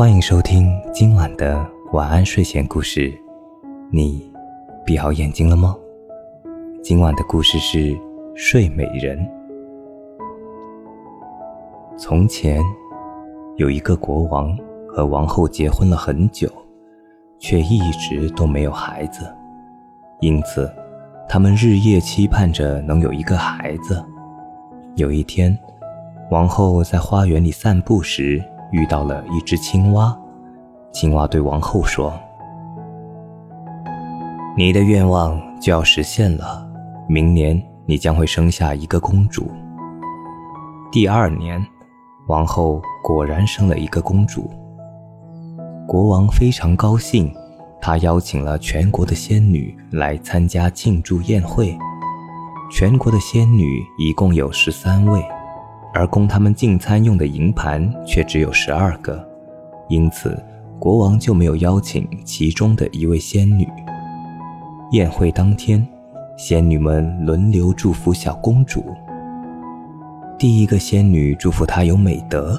欢迎收听今晚的晚安睡前故事。你闭好眼睛了吗？今晚的故事是《睡美人》。从前，有一个国王和王后结婚了很久，却一直都没有孩子，因此，他们日夜期盼着能有一个孩子。有一天，王后在花园里散步时。遇到了一只青蛙，青蛙对王后说：“你的愿望就要实现了，明年你将会生下一个公主。”第二年，王后果然生了一个公主。国王非常高兴，他邀请了全国的仙女来参加庆祝宴会。全国的仙女一共有十三位。而供他们进餐用的银盘却只有十二个，因此国王就没有邀请其中的一位仙女。宴会当天，仙女们轮流祝福小公主。第一个仙女祝福她有美德，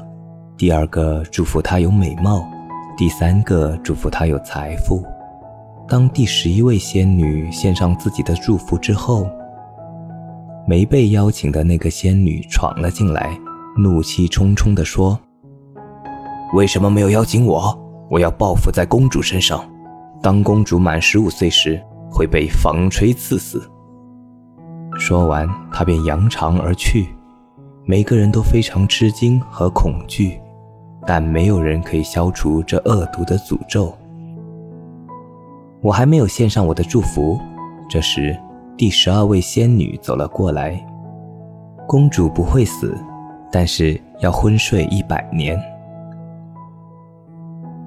第二个祝福她有美貌，第三个祝福她有财富。当第十一位仙女献上自己的祝福之后，没被邀请的那个仙女闯了进来，怒气冲冲地说：“为什么没有邀请我？我要报复在公主身上。当公主满十五岁时，会被纺锤刺死。”说完，她便扬长而去。每个人都非常吃惊和恐惧，但没有人可以消除这恶毒的诅咒。我还没有献上我的祝福，这时。第十二位仙女走了过来。公主不会死，但是要昏睡一百年。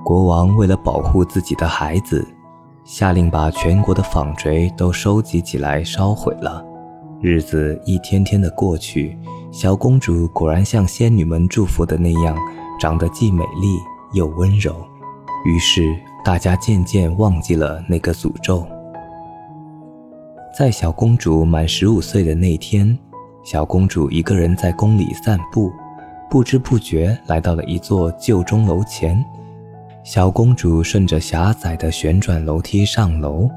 国王为了保护自己的孩子，下令把全国的纺锤都收集起来烧毁了。日子一天天的过去，小公主果然像仙女们祝福的那样，长得既美丽又温柔。于是大家渐渐忘记了那个诅咒。在小公主满十五岁的那天，小公主一个人在宫里散步，不知不觉来到了一座旧钟楼前。小公主顺着狭窄的旋转楼梯上楼，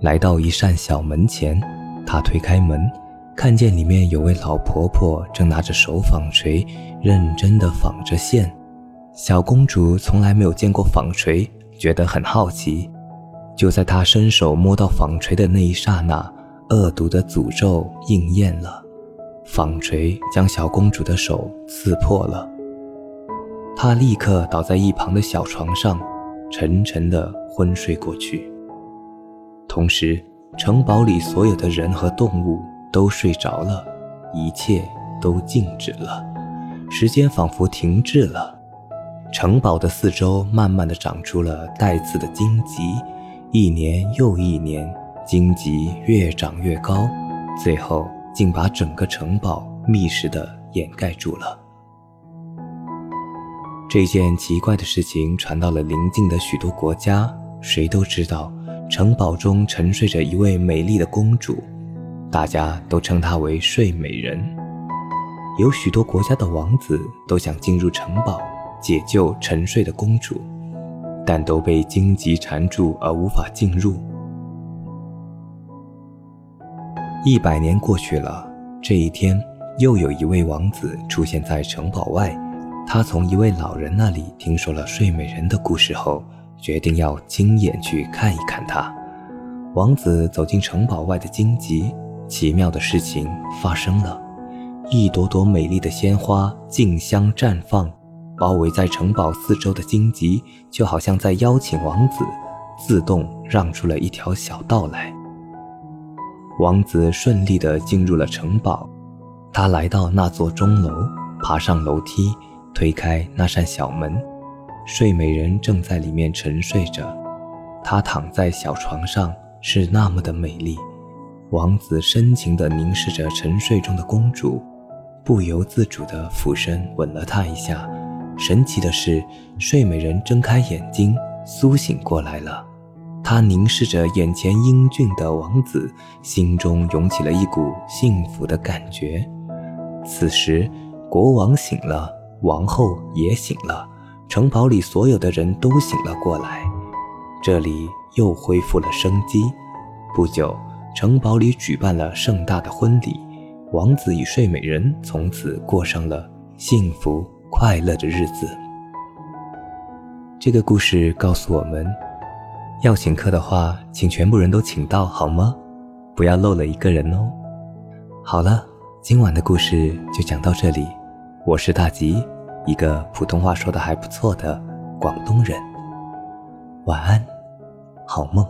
来到一扇小门前，她推开门，看见里面有位老婆婆正拿着手纺锤，认真地纺着线。小公主从来没有见过纺锤，觉得很好奇。就在他伸手摸到纺锤的那一刹那，恶毒的诅咒应验了，纺锤将小公主的手刺破了。她立刻倒在一旁的小床上，沉沉的昏睡过去。同时，城堡里所有的人和动物都睡着了，一切都静止了，时间仿佛停滞了。城堡的四周慢慢的长出了带刺的荆棘。一年又一年，荆棘越长越高，最后竟把整个城堡密实的掩盖住了。这件奇怪的事情传到了邻近的许多国家，谁都知道城堡中沉睡着一位美丽的公主，大家都称她为睡美人。有许多国家的王子都想进入城堡，解救沉睡的公主。但都被荆棘缠住而无法进入。一百年过去了，这一天，又有一位王子出现在城堡外。他从一位老人那里听说了睡美人的故事后，决定要亲眼去看一看她。王子走进城堡外的荆棘，奇妙的事情发生了：一朵朵美丽的鲜花竞相绽放。包围在城堡四周的荆棘，就好像在邀请王子，自动让出了一条小道来。王子顺利地进入了城堡，他来到那座钟楼，爬上楼梯，推开那扇小门，睡美人正在里面沉睡着。她躺在小床上，是那么的美丽。王子深情地凝视着沉睡中的公主，不由自主地俯身吻了她一下。神奇的是，睡美人睁开眼睛，苏醒过来了。她凝视着眼前英俊的王子，心中涌起了一股幸福的感觉。此时，国王醒了，王后也醒了，城堡里所有的人都醒了过来，这里又恢复了生机。不久，城堡里举办了盛大的婚礼，王子与睡美人从此过上了幸福快乐的日子。这个故事告诉我们，要请客的话，请全部人都请到好吗？不要漏了一个人哦。好了，今晚的故事就讲到这里。我是大吉，一个普通话说的还不错的广东人。晚安，好梦。